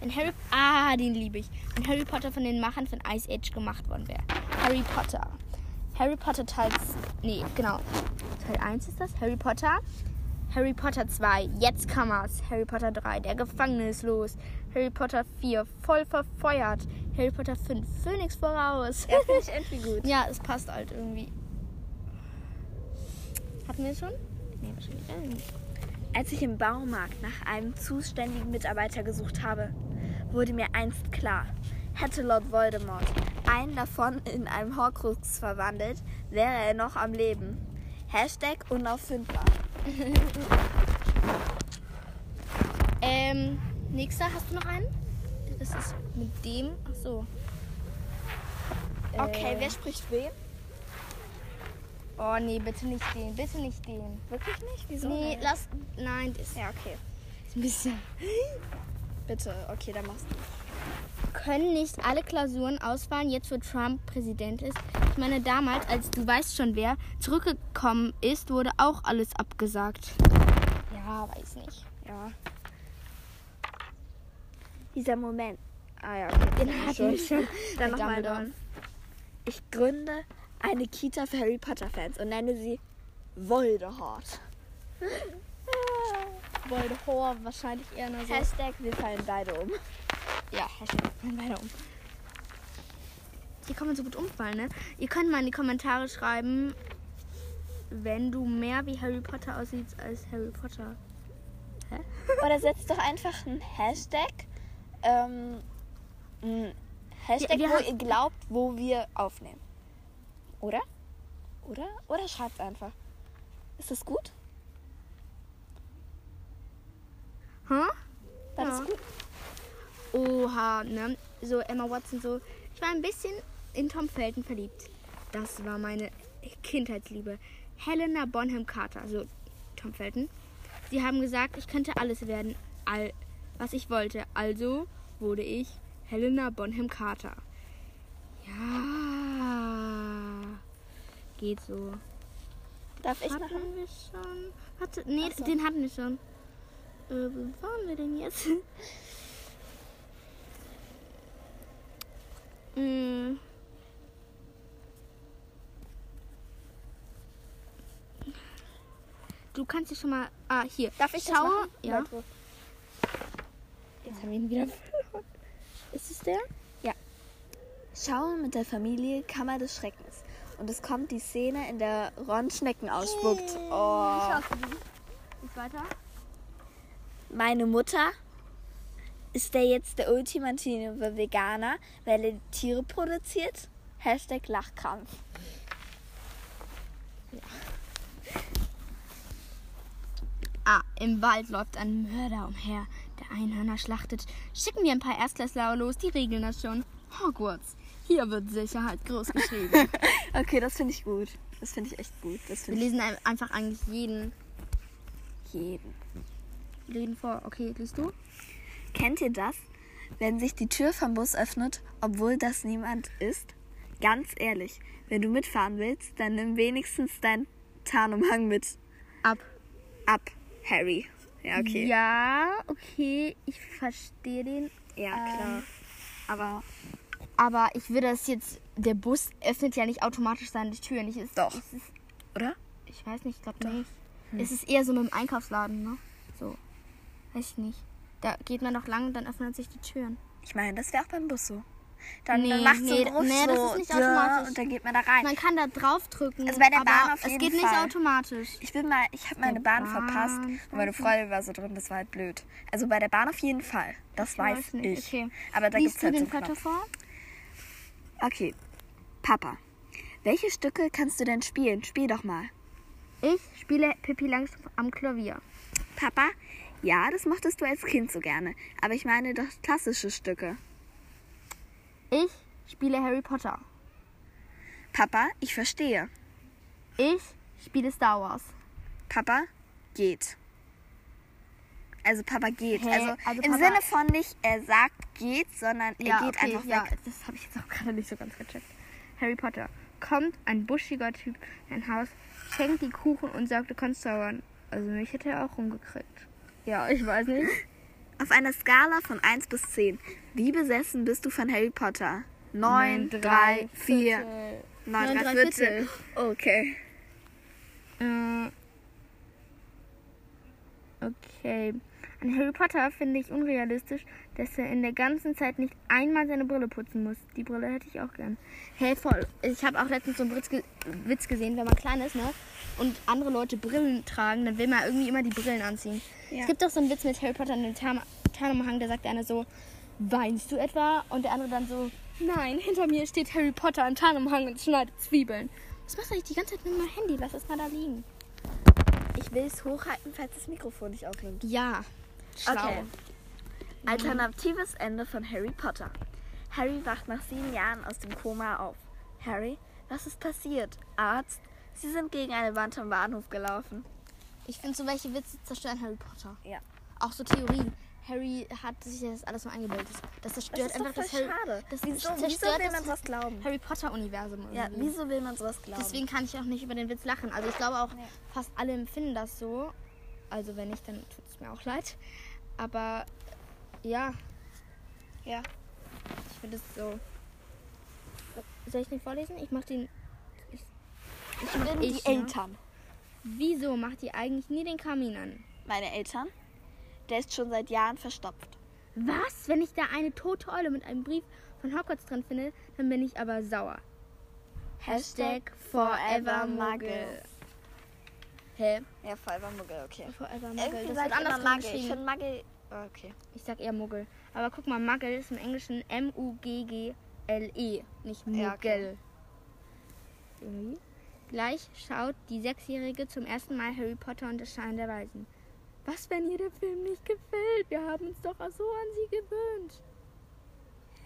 Wenn Harry, ah, den liebe ich. Wenn Harry Potter von den Machern von Ice Age gemacht worden wäre. Harry Potter. Harry Potter Teil, nee, genau. Teil 1 ist das. Harry Potter. Harry Potter 2, jetzt kann wir's. Harry Potter 3, der Gefangene ist los. Harry Potter 4, voll verfeuert. Harry Potter 5, Phönix voraus. Ja, finde ich irgendwie gut. Ja, es passt halt irgendwie. Hatten wir schon? Nee, wahrscheinlich nicht. Als ich im Baumarkt nach einem zuständigen Mitarbeiter gesucht habe, wurde mir einst klar, hätte Lord Voldemort einen davon in einem Horcrux verwandelt, wäre er noch am Leben. Hashtag unauffindbar. Ähm, nächster, hast du noch einen? Das ist mit dem. Ach so. Okay, Äh, wer spricht wen? Oh nee, bitte nicht den, bitte nicht den. Wirklich nicht? Wieso? nee, nicht? lass. Nein, das Ja, okay. ist ein bisschen. Bitte, okay, dann machst du. Können nicht alle Klausuren ausfallen, jetzt wo Trump Präsident ist? Ich meine, damals, als du weißt schon wer zurückgekommen ist, wurde auch alles abgesagt. Ja, weiß nicht. Ja. Dieser Moment. Ah ja, okay. Den hatten schon. wir schon. Dann nochmal dann. Ich gründe eine Kita für Harry Potter Fans und nenne sie Voldemort. Voldemort wahrscheinlich eher nur so. Hashtag wir fallen beide um. Ja, Hashtag fallen beide um. Hier kann man so gut umfallen, ne? Ihr könnt mal in die Kommentare schreiben, wenn du mehr wie Harry Potter aussiehst als Harry Potter. Oder setzt doch einfach ein Hashtag. Ähm, Hashtag, wir wo ihr glaubt, wo wir aufnehmen. Oder? Oder? Oder schreibt einfach. Ist das gut? Hä? Das Ja. ist gut. Oha, ne? So Emma Watson, so. Ich war ein bisschen in Tom Felton verliebt. Das war meine Kindheitsliebe. Helena Bonham Carter, also Tom Felton. Sie haben gesagt, ich könnte alles werden, all, was ich wollte. Also wurde ich Helena Bonham Carter. Ja. Geht so. Darf ich hatten noch? wir schon? Warte, nee, so. den hatten wir schon. Äh, wo waren wir denn jetzt? Mm. Du kannst dich schon mal. Ah, hier. Darf ich das Schaue. machen? Ja. Jetzt haben wir ihn wieder verloren. Ist es der? Schaue mit der Familie Kammer des Schreckens. Und es kommt die Szene, in der Ron Schnecken ausspuckt. Oh. Ist weiter? Meine Mutter ist der jetzt der ultimative Veganer, weil er Tiere produziert? Hashtag Lachkrampf. Ah, im Wald läuft ein Mörder umher, der Einhörner schlachtet. Schicken wir ein paar Erstklässler los, die regeln das schon. Hogwarts. Hier wird Sicherheit groß geschrieben. Okay, das finde ich gut. Das finde ich echt gut. Wir lesen ein- einfach eigentlich jeden, jeden. jeden vor. Okay, liest du? Kennt ihr das? Wenn sich die Tür vom Bus öffnet, obwohl das niemand ist? Ganz ehrlich, wenn du mitfahren willst, dann nimm wenigstens deinen Tarnumhang mit. Ab. Ab, Harry. Ja, okay. Ja, okay, ich verstehe den. Ja, klar. Aber Aber ich würde das jetzt. Der Bus öffnet ja nicht automatisch seine Türen. Ich, ist, Doch. Ist, Oder? ich weiß nicht, ich glaube nicht. Es ist eher so mit dem Einkaufsladen, ne? So. Weiß ich nicht. Da geht man doch lang und dann öffnen sich die Türen. Ich meine, das wäre auch beim Bus so. Dann, Nee, dann macht so nee, einen Ruf nee, das so, ist nicht automatisch. Und dann geht man da rein. Man kann da draufdrücken. Also bei der Bahn auf es jeden geht nicht Fall. automatisch. Ich bin mal, ich habe meine Der Bahn, verpasst Bahn, und meine Freundin war so drin, das war halt blöd. Also bei der Bahn auf jeden Fall. Das weiß, weiß nicht, ich. okay. Aber da gibt's du halt so den Knopf. vor? Okay. Papa, welche Stücke kannst du denn spielen? Spiel doch mal. Ich spiele Pippi Langstrumpf am Klavier. Papa, ja, das mochtest du als Kind so gerne. Aber ich meine doch klassische Stücke. Ich spiele Harry Potter. Papa, ich verstehe. Ich spiele Star Wars. Papa, geht. Also Papa geht. Hä? Also, Also im Papa- Sinne von nicht, er sagt geht, sondern er geht okay, einfach ja, weg. das habe ich jetzt auch gerade nicht so ganz gecheckt. Harry Potter. Kommt ein buschiger Typ in ein Haus, schenkt die Kuchen und sagt, du kannst zaubern. Also mich hätte er auch rumgekriegt. Ja, ich weiß nicht. Auf einer Skala von 1 bis 10. Wie besessen bist du von Harry Potter? 9, 3, 4, 9, 3 Neun, drei Viertel. Okay. Äh, okay. An Harry Potter finde ich unrealistisch, dass er in der ganzen Zeit nicht einmal seine Brille putzen muss. Die Brille hätte ich auch gern. Hey, voll. Ich habe auch letztens so einen Witz, ge Witz gesehen, wenn man klein ist, ne? Und andere Leute Brillen tragen, dann will man irgendwie immer die Brillen anziehen. Ja. Es gibt doch so einen Witz mit Harry Potter und dem Tarn Tarnumhang, da sagt einer so, weinst du etwa? Und der andere dann so, nein, hinter mir steht Harry Potter im Tarnumhang und schneidet Zwiebeln. Was machst du eigentlich die ganze Zeit mit meinem Handy? Lass es mal da liegen. Ich will es hochhalten, falls das Mikrofon nicht aufnimmt. Ja. Schlau. Okay. Alternatives Ende von Harry Potter. Harry wacht nach sieben Jahren aus dem Koma auf. Harry, was ist passiert? Arzt, Sie sind gegen eine Wand am Bahnhof gelaufen. Ich finde so welche Witze zerstören Harry Potter. Ja. Auch so Theorien. Harry hat sich das alles nur eingebildet. Das Das zerstört doch einfach das Harry, schade. das wieso, zerstört wieso will das man sowas glauben? Harry Potter Universum. Ja, wieso will man sowas glauben? Deswegen kann ich auch nicht über den Witz lachen. Also ich glaube auch, Nee. fast alle empfinden das so. Also wenn nicht, dann tut mir auch leid. Aber ja, Ja. Ich finde es so. Soll ich den vorlesen? Ich mach den. Ich, ich mach Bin ich, die ne? Eltern. Wieso macht ihr eigentlich nie den Kamin an? Meine Eltern? Der ist schon seit Jahren verstopft. Was? Wenn ich da eine tote Eule mit einem Brief von Hogwarts drin finde, dann bin ich aber sauer. Hashtag Forever Muggle. Hä? Ja, Forever Muggel, okay. Forever. Irgendwie Das wird andersrum Muggle. Ich finde Muggle... Oh, okay. Ich sag eher Muggel. Aber guck mal, Muggle ist im Englischen M-U-G-G-L-E, nicht Muggel. Ja, okay. Irgendwie. Gleich schaut die Sechsjährige zum ersten Mal Harry Potter und das Schein der Weisen. Was, wenn ihr der Film nicht gefällt? Wir haben uns doch so an sie gewöhnt.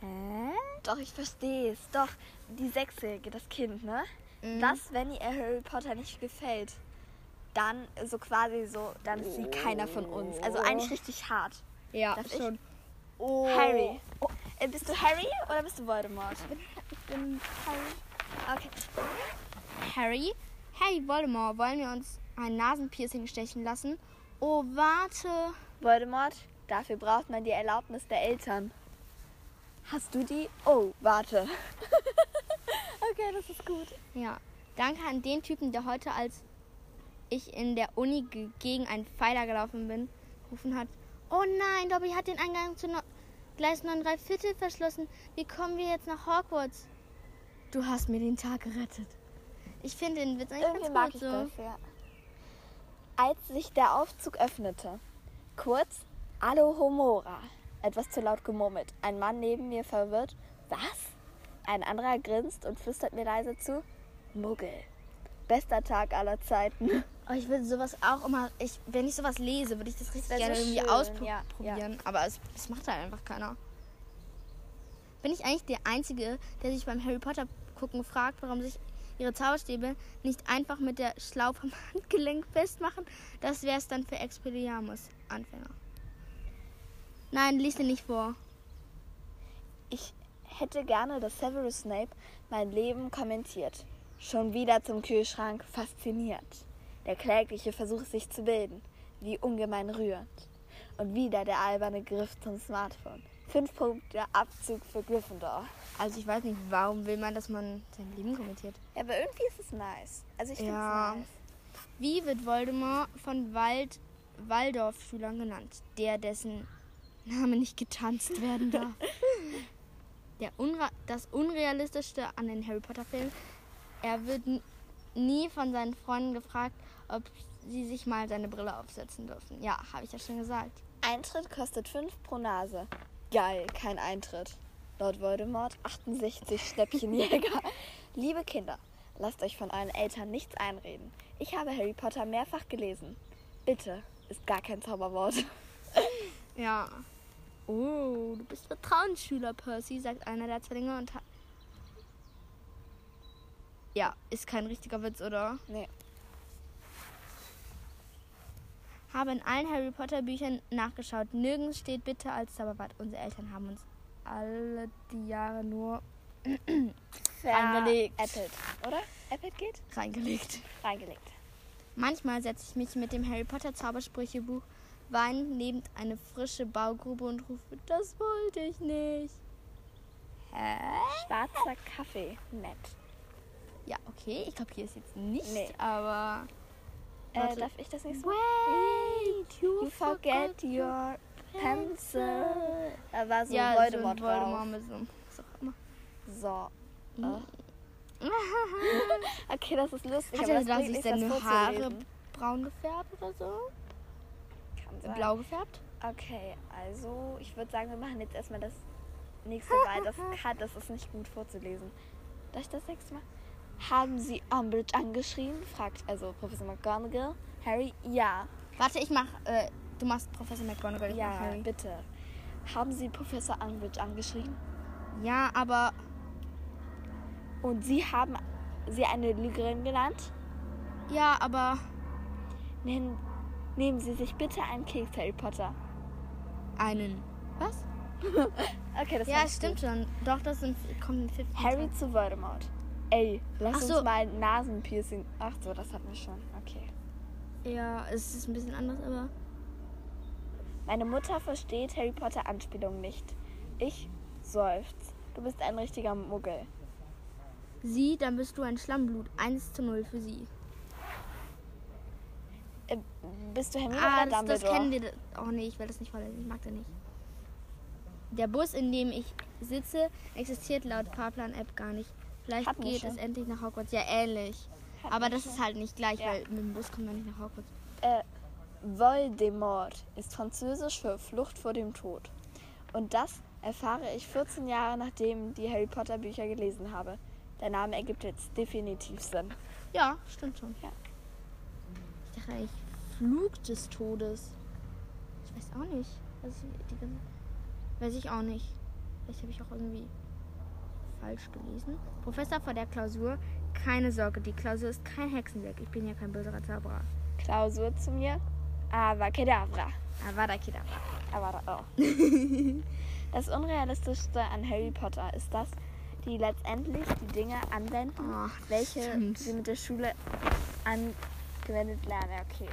Hä? Doch, ich verstehe es. Doch, die Sechsjährige, das Kind, ne? Mhm. Das, wenn ihr Harry Potter nicht gefällt, dann so quasi so, dann ist sie keiner von uns. Also eigentlich richtig hart. Ja, Darf ich? schon. Oh. Harry. Äh, bist du Harry oder bist du Voldemort? Ich bin Harry. Okay. Harry. Hey, Voldemort, wollen wir uns ein Nasenpiercing stechen lassen? Oh, warte. Voldemort, dafür braucht man die Erlaubnis der Eltern. Hast du die? Oh, warte. okay, das ist gut. Ja, danke an den Typen, der heute, als ich in der Uni ge- gegen einen Pfeiler gelaufen bin, gerufen hat: Oh nein, Dobby hat den Eingang zu no Gleis 9 3 Viertel verschlossen. Wie kommen wir jetzt nach Hogwarts? Du hast mir den Tag gerettet. Ich finde den Witz eigentlich Irgendwie mag ganz gut so. das, ja. Als sich der Aufzug öffnete, kurz Alohomora, etwas zu laut gemurmelt. Ein Mann neben mir verwirrt. Was? Ein anderer grinst und flüstert mir leise zu. Muggel. Bester Tag aller Zeiten. Oh, ich würde sowas auch immer, ich, wenn ich sowas lese, würde ich das richtig wär gerne so irgendwie schön, ausprobieren. ja, Aber es, es macht halt einfach keiner. Bin ich eigentlich der Einzige, der sich beim Harry Potter gucken fragt, warum sich ihre Zauberstäbe nicht einfach mit der Schlaufe am Handgelenk festmachen? Das wäre es dann für Expelliarmus-Anfänger. Nein, lies den nicht vor. Ich hätte gerne, dass Severus Snape mein Leben kommentiert. Schon wieder zum Kühlschrank, fasziniert. Der klägliche Versuch, sich zu bilden. Wie ungemein rührend. Und wieder der alberne Griff zum Smartphone. Fünf Punkte Abzug für Gryffindor. Also ich weiß nicht, warum will man, dass man sein Leben kommentiert. Ja, aber irgendwie ist es nice. Also ich finde es Ja. nice. Wie wird Voldemort von Wald Waldorf-Schülern genannt? Der, dessen Name nicht getanzt werden darf. Der Unra das Unrealistischste an den Harry Potter-Filmen, er wird nie von seinen Freunden gefragt, ob sie sich mal seine Brille aufsetzen dürfen. Ja, habe ich ja schon gesagt. Eintritt kostet 5 pro Nase. Geil, kein Eintritt. Laut Voldemort 68 Schnäppchenjäger. Liebe Kinder, lasst euch von euren Eltern nichts einreden. Ich habe Harry Potter mehrfach gelesen. Bitte ist gar kein Zauberwort. Ja. Oh, du bist Vertrauensschüler, Percy, sagt einer der Zwillinge und hat. Ja, ist kein richtiger Witz, oder? Nee. Habe in allen Harry Potter Büchern nachgeschaut. Nirgends steht bitte als Zauberwort. Unsere Eltern haben uns alle die Jahre nur Reingelegt. Äppelt, oder? Äppelt geht? reingelegt. Reingelegt. Manchmal setze ich mich mit dem Harry Potter Zaubersprüchebuch weinend neben eine frische Baugrube und rufe, das wollte ich nicht. Hä? Schwarzer Kaffee. Nett. Ja, okay. Ich glaube, hier ist jetzt nicht, Nee. aber. Äh, darf ich das nächste Mal? Wait, You forget your pencil. Da war so ja, Voldemort, so ein. Voldemort mit so einem. was auch immer. So. Äh. Okay, das ist lustig. Hat er das da bringt sich seine Haare braun gefärbt oder so? Kann sein. Blau gefärbt? Okay, also ich würde sagen, wir machen jetzt erstmal das nächste Mal. Das das ist nicht gut vorzulesen. Darf ich das nächste Mal? Haben Sie Umbridge angeschrien? Fragt also Professor McGonagall. Harry, ja. Warte, ich mach. Äh, du machst Professor McGonagall, ich mach Ja, Harry. bitte. Haben Sie Professor Umbridge angeschrien? Ja, aber. Und Sie haben sie eine Lügerin genannt? Ja, aber. Nennen, nehmen Sie sich bitte einen Keks, Harry Potter. Einen. Was? Okay, das Ja, stimmt gut. schon. Doch, das sind, kommt in 15. Harry zu Voldemort. Ey, lass so. uns mal ein Nasenpiercing. Ach so, das hatten wir schon. Okay. Ja, es ist ein bisschen anders, aber. Meine Mutter versteht Harry Potter Anspielungen nicht. Ich seufz. Du bist ein richtiger Muggel. Sie, dann bist du ein Schlammblut. 1 zu 0 für sie. Äh, bist du Hermine Ah, oder das, das Dumbledore? kennen wir. Oh nee, ich will das nicht vorlesen. Ich mag den nicht. Der Bus, in dem ich sitze, existiert laut Fahrplan-App gar nicht. Vielleicht Hatten wir geht es endlich nach Hogwarts. Ja, ähnlich. Hatten Aber wir das schon. ist halt nicht gleich, Ja. weil mit dem Bus kommt man nicht nach Hogwarts. Äh, Voldemort ist französisch für Flucht vor dem Tod. Und das erfahre ich 14 Jahre nachdem die Harry Potter Bücher gelesen habe. Der Name ergibt jetzt definitiv Sinn. Ja, stimmt schon. Ja. Ich dachte eigentlich Flug des Todes. Ich weiß auch nicht. Ich, die weiß ich auch nicht. Vielleicht habe ich auch irgendwie falsch gelesen. Professor vor der Klausur. Keine Sorge, die Klausur ist kein Hexenwerk. Ich bin ja kein böser Zauberer. Klausur zu mir. Aber Kedavra. Avada Kedavra. Aber oh. Das Unrealistischste an Harry Potter ist, dass die letztendlich die Dinge anwenden, Oh, welche stimmt. sie mit der Schule angewendet lernen. Okay.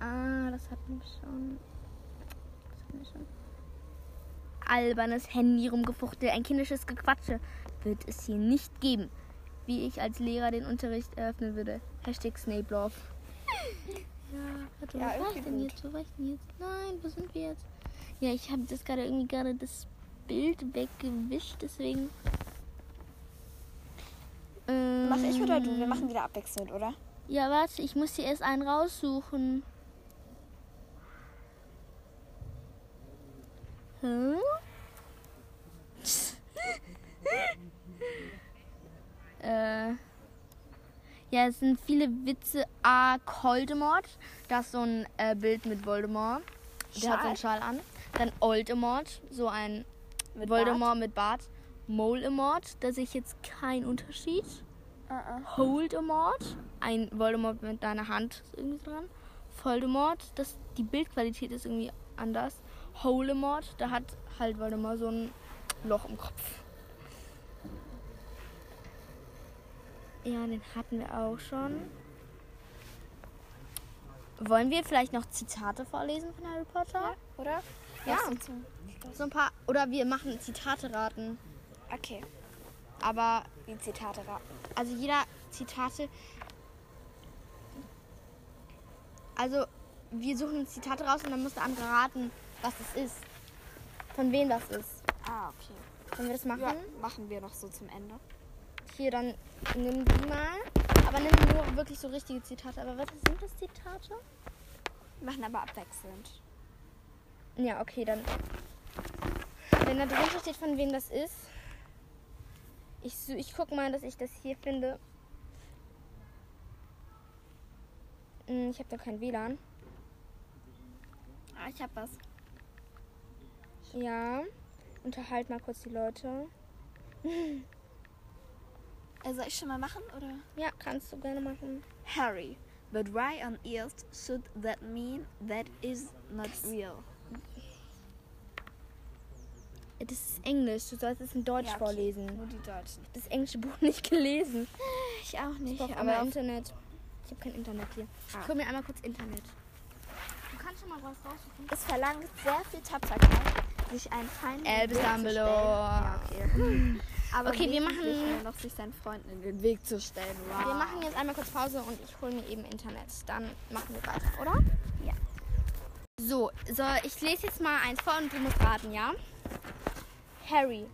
Ah, das hatten wir schon. Das hatten wir schon. Albernes Handy rumgefuchtel, ein kindisches Gequatsche wird es hier nicht geben. Wie ich als Lehrer den Unterricht eröffnen würde. Hashtag Snape Love. Ja, warte, Ja, wo war ich denn gut. jetzt? Wo war ich denn jetzt? Nein, wo sind wir jetzt? Ja, ich habe das gerade irgendwie gerade das Bild weggewischt, deswegen. Ähm, Mach ich oder du? Wir machen wieder abwechselnd, oder? Ja, warte, ich muss hier erst einen raussuchen. Hm? äh. Ja, es sind viele Witze. A. Coldemort. Das ist so ein äh, Bild mit Voldemort. Der hat so einen Schal an. Dann Oldemort, so ein Mit Voldemort mit Bart. Molemort, da sehe ich jetzt keinen Unterschied. Bart? Uh -uh. Holdemort, ein Voldemort mit deiner Hand ist irgendwie dran. Voldemort, das, die Bildqualität ist irgendwie anders. Holemort, da hat halt Voldemort so ein Loch im Kopf. Ja, den hatten wir auch schon. Wollen wir vielleicht noch Zitate vorlesen von Harry Potter? Ja, oder? Ja. So ein paar. Oder wir machen Zitate raten. Okay, Aber die Zitate raten. also jeder Zitate. Also wir suchen Zitate raus und dann muss der andere raten, was es ist. Von wem das ist. Ah, okay. Können wir das machen? Ja, machen wir noch so zum Ende. Hier, dann nimm die mal. Aber nimm nur wirklich so richtige Zitate. Aber was sind das Zitate? Wir machen aber abwechselnd. Ja, okay, dann. Wenn da drunter steht, von wem das ist. Ich, ich guck mal, dass ich das hier finde. Hm, Ich habe da kein WLAN. Ah, ich hab was. Ja. Unterhalt mal kurz die Leute. Äh, soll ich schon mal machen, oder? Ja, kannst du gerne machen. Harry, but why on earth should that mean that is not real? Das ist Englisch. Du sollst es in Deutsch Ja, okay. vorlesen. Nur die Deutschen. Das englische Buch nicht gelesen. Ich auch Ich nicht, brauche aber auf, Internet. Ich habe kein Internet hier. Ah. Ich hol mir einmal kurz Internet. Du kannst schon mal was raussuchen. es verlangt sehr viel Tapferkeit, sich einen Feind Albus zu Dumbledore. Ja, okay. Aber Okay, wir machen- noch sich seinen Freunden in den Weg zu stellen. Wow. Wir machen jetzt einmal kurz Pause und ich hole mir eben Internet. Dann machen wir weiter, oder? Ja. So, so, ich lese jetzt mal eins vor und du musst raten, ja? Harry,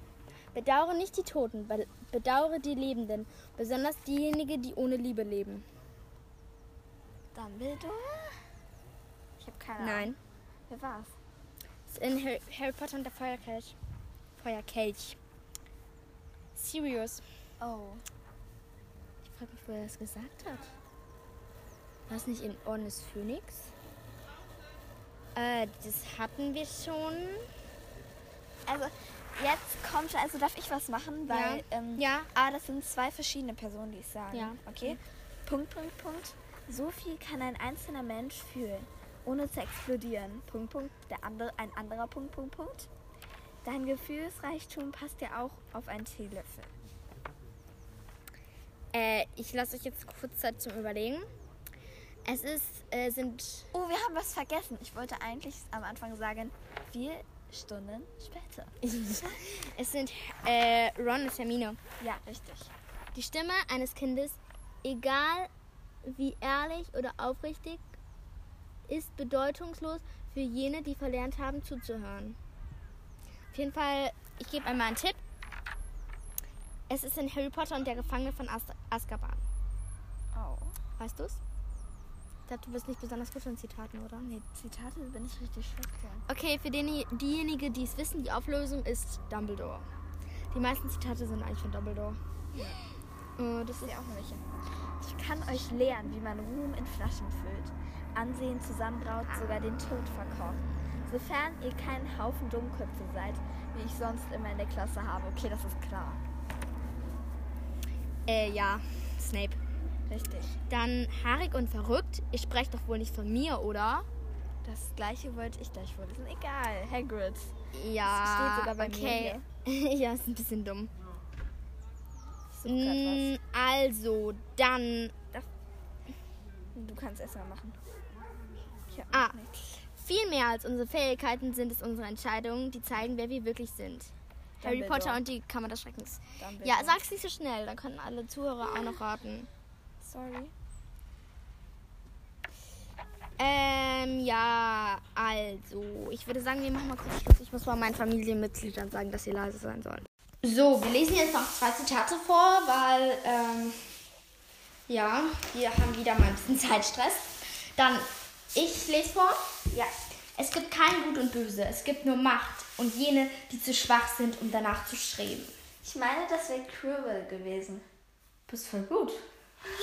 bedauere nicht die Toten, be- bedauere die Lebenden, besonders diejenigen, die ohne Liebe leben. Dumbledore? Ich habe keine Ahnung. Nein. Wer war's? In Harry, Harry Potter und der Feuerkelch. Feuerkelch. Sirius. Oh. Ich frage mich, wo er das gesagt hat. War es nicht in Orden des Phönix? Äh, das hatten wir schon. Also, jetzt kommt, also darf ich was machen, weil, Ja. ähm, Ja. ah, das sind zwei verschiedene Personen, die es sagen. Ja. Okay? Punkt, Punkt, Punkt. So viel kann ein einzelner Mensch fühlen, ohne zu explodieren. Punkt, Punkt. Der andere, ein anderer Punkt, Punkt, Punkt. Dein Gefühlsreichtum passt ja auch auf einen Teelöffel. Äh, ich lasse euch jetzt kurz Zeit zum Überlegen. Es ist, äh, sind. Oh, wir haben was vergessen. Ich wollte eigentlich am Anfang sagen, wir Stunden später. es sind äh, Ron und Hermine. Ja, richtig. Die Stimme eines Kindes, egal wie ehrlich oder aufrichtig, ist bedeutungslos für jene, die verlernt haben zuzuhören. Auf jeden Fall, ich gebe einmal einen Tipp. Es ist in Harry Potter und der Gefangene von As Azkaban. Oh. Weißt du's? Ich glaube, du bist nicht besonders gut in Zitaten, oder? Nee, Zitate bin ich richtig schlecht drin. Okay, für den, diejenigen, die es wissen, die Auflösung ist Dumbledore. Die meisten Zitate sind eigentlich von Dumbledore. Äh, das Das ist ja auch bisschen. Ich kann euch lehren, wie man Ruhm in Flaschen füllt. Ansehen zusammenbraut, sogar den Tod verkocht. Sofern ihr kein Haufen Dummköpfe seid, wie ich sonst immer in der Klasse habe. Okay, das ist klar. Äh, ja, Snape. Richtig. Dann haarig und verrückt. Ich spreche doch wohl nicht von mir, oder? Das gleiche wollte ich gleich vorlesen. Egal, Hagrid. Ja, steht sogar bei mir okay. ja, ist ein bisschen dumm. Ich such grad Mm, also, dann. Du kannst erst mal machen. Ah. Viel mehr als unsere Fähigkeiten sind es unsere Entscheidungen, die zeigen, wer wir wirklich sind. Harry Dumbledore. Potter und die Kammer des Schreckens. Dumbledore. Ja, sag's nicht so schnell, dann können alle Zuhörer auch noch raten. Sorry. Ähm, ja, also, ich würde sagen, wir machen mal kurz Schluss. Ich muss mal meinen Familienmitgliedern sagen, dass sie leise sein sollen. So, wir lesen jetzt noch zwei Zitate vor, weil, ähm, ja, wir haben wieder mal ein bisschen Zeitstress. Dann, ich lese vor. Ja. Es gibt kein Gut und Böse, es gibt nur Macht und jene, die zu schwach sind, um danach zu streben. Ich meine, das wäre Quirrell gewesen. Bist voll gut.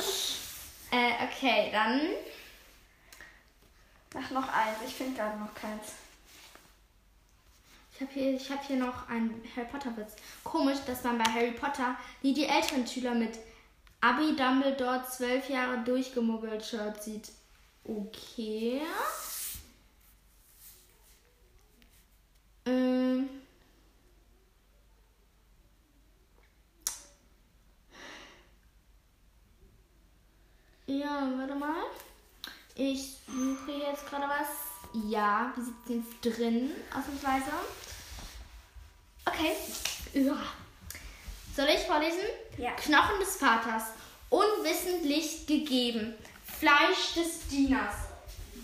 äh, okay, dann. Mach noch eins. Ich finde gerade noch keins. Ich habe hier, ich hab hier noch einen Harry Potter Witz. Komisch, dass man bei Harry Potter nie die älteren Schüler mit Abi Dumbledore zwölf Jahre durchgemuggelt Shirt sieht. Okay. Ähm. Ja, warte mal. Ich suche jetzt gerade was. Ja, wie sieht es jetzt drin, ausnahmsweise? Okay. Ja. Soll ich vorlesen? Ja. Knochen des Vaters, unwissentlich gegeben. Fleisch des Dieners,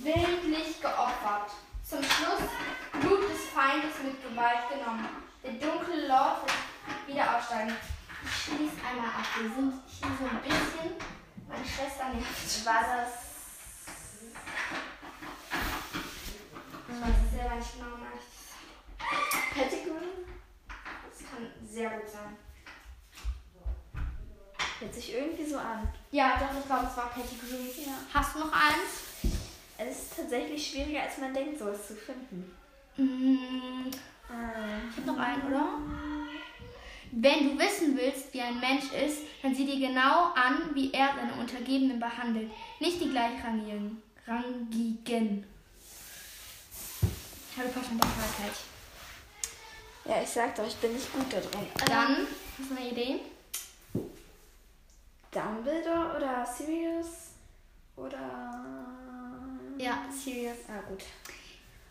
willentlich geopfert. Zum Schluss Blut des Feindes mit Gewalt genommen. Der dunkle Lord wird wieder aufsteigen. Ich schließe einmal ab. Wir sind hier so ein bisschen. Meine Schwester nervt. War das. Ich weiß es selber nicht genau. Pettigrew? Das kann sehr gut sein. Hört sich irgendwie so an. Ja, doch, ich glaube, es war Pettigrew. Ja. Hast du noch eins? Es ist tatsächlich schwieriger, als man denkt, sowas zu finden. Mm, ich hab noch einen, oder? Wenn du wissen willst, wie ein Mensch ist, dann sieh dir genau an, wie er seine Untergebenen behandelt. Nicht die gleichrangigen. Rangigen. Harry Potter und der. Ja, ich sag doch, ich bin nicht gut da drin. Dann, hast du eine Idee? Dumbledore oder Sirius oder. Ja, Sirius. Ah, gut.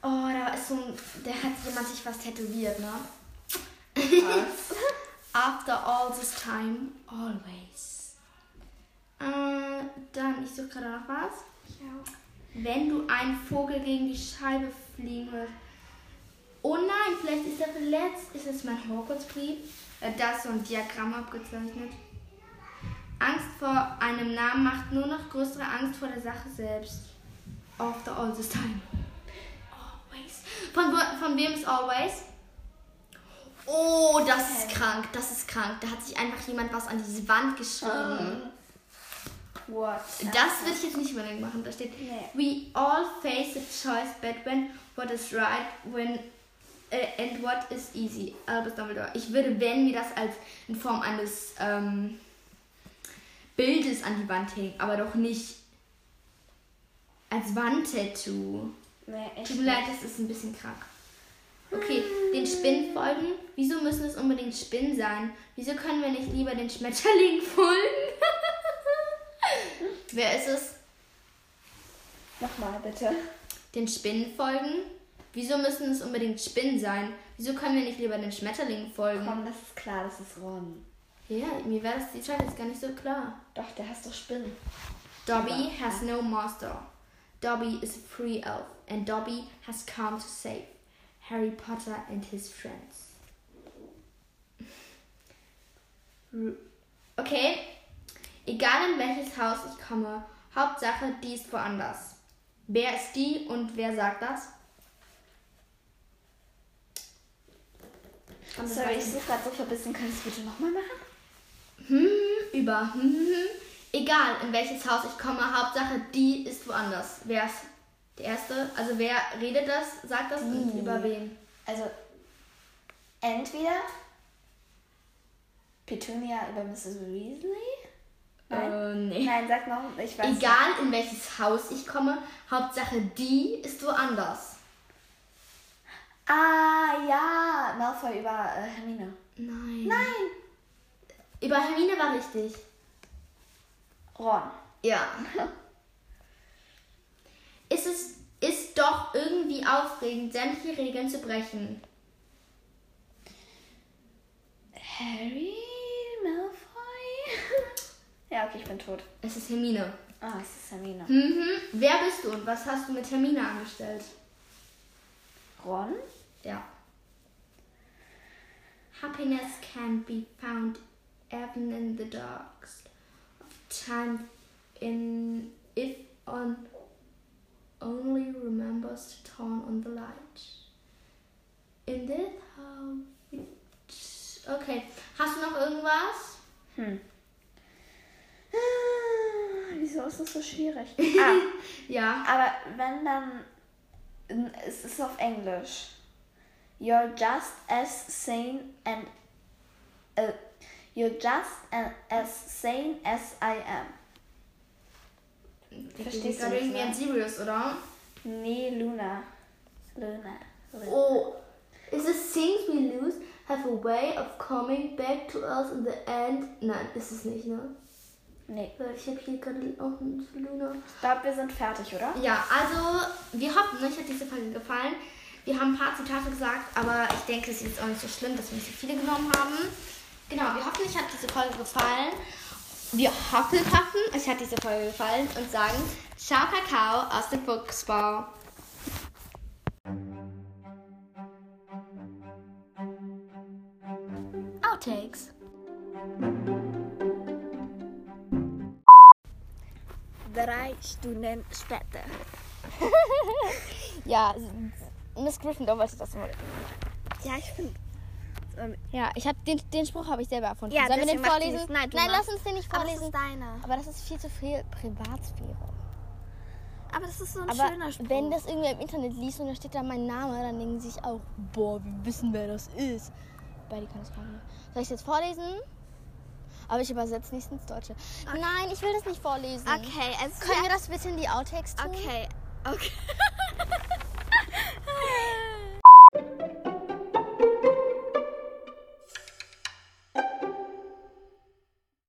Oh, da ist so ein, der hat jemand sich was tätowiert, ne? Was? After all this time, always. Äh, dann, ich suche gerade noch was. ja. Wenn du einen Vogel gegen die Scheibe fliegen hörst. Oh nein, vielleicht ist er verletzt. Ist es mein Hogwarts-Brief? Äh, da ist so ein Diagramm abgezeichnet. Angst vor einem Namen macht nur noch größere Angst vor der Sache selbst. After all this time. Always. Von, von wem ist Always? Oh, das ist krank. Das ist krank. Da hat sich einfach jemand was an diese Wand geschrieben. What? Das würde ich jetzt nicht unbedingt machen. Da steht, Nee. we all face a choice between what is right when äh, and what is easy. Albus Dumbledore. Ich würde, wenn wir das als in Form eines ähm, Bildes an die Wand hängen, aber doch nicht als Wandtattoo. Nee. Tut mir leid, das ist ein bisschen krank. Okay, den Spinnen folgen. Wieso müssen es unbedingt Spinnen sein? Wieso können wir nicht lieber den Schmetterling folgen? Wer ist es? Nochmal bitte. Den Spinnen folgen. Wieso müssen es unbedingt Spinnen sein? Wieso können wir nicht lieber den Schmetterlingen folgen? Komm, das ist klar, das ist Ron. Ja, mir wäre das die Zeit jetzt gar nicht so klar. Doch, der hasst doch Spinnen. Dobby has no master. Dobby is a free elf, and Dobby has come to save Harry Potter and his friends. Okay, egal in welches Haus ich komme, Hauptsache, die ist woanders. Wer ist die und wer sagt das? Sorry, ich suche gerade so verbissen. Kannst du bitte nochmal machen? Hm, über hm, hm, hm. Egal in welches Haus ich komme, Hauptsache die ist woanders. Wer ist der Erste? Also wer redet das, sagt das und Die. über wen? Also, entweder Petunia über Mrs. Weasley? Nein? Äh, nee. Nein, sag noch, ich weiß Egal in welches Haus ich komme, Hauptsache die ist woanders. Ah, ja, Malfoy über äh, Hermine. Nein. Nein! Über Hermine war richtig. Ron. Ja. ist es ist doch irgendwie aufregend, sämtliche Regeln zu brechen. Harry Malfoy? ja, okay, ich bin tot. Es ist Hermine. Ah, es ist Hermine. Mhm. Wer bist du und was hast du mit Hermine angestellt? Ron? Ja. Happiness can be found even in the darkest of time in if on only remembers to turn on the light. In this house. Okay. Hast du noch irgendwas? Hm. Ah, Wieso ist das so schwierig? ah, Ja. aber wenn dann. Es ist auf Englisch. You're just as sane and. Uh, you're just a- as sane as I am. Verstehst du irgendwie an Sirius, oder? Nee, Luna. Luna. Luna. Oh, is it things we lose have a way of coming back to us in the end? Nein, ist es nicht, ne? Nee. Weil ich habe hier gerade auch ein Luna. Ich glaube, wir sind fertig, oder? Ja, also wir hoffen, euch hat diese Folge gefallen. Wir haben ein paar Zitate gesagt, aber ich denke, es ist jetzt auch nicht so schlimm, dass wir nicht so viele genommen haben. Genau, wir hoffen, euch hat diese Folge gefallen. Wir hoffen, hoffen, euch hat diese Folge gefallen und sagen Ciao Kakao aus dem Fuchsbau. Outtakes. Drei Stunden später. Ja, Miss Gryffindor wollte das mal. Ja, ich finde. Ja, ich habe den, den Spruch habe ich selber erfunden. Ja, Sollen wir den vorlesen? Nein, Nein lass uns den nicht Aber das vorlesen. ist deiner. Aber das ist viel zu viel Privatsphäre. Aber das ist so ein Aber schöner Spruch. wenn das irgendwer im Internet liest und da steht da mein Name, dann denken sie sich auch, boah, wir wissen, wer das ist. Beide kann das gar nicht. Soll ich es jetzt vorlesen? Aber ich übersetze nicht ins Deutsche. Nein, ich will das nicht vorlesen. Okay, also Können wir das bitte in die Outtakes tun? Okay, okay.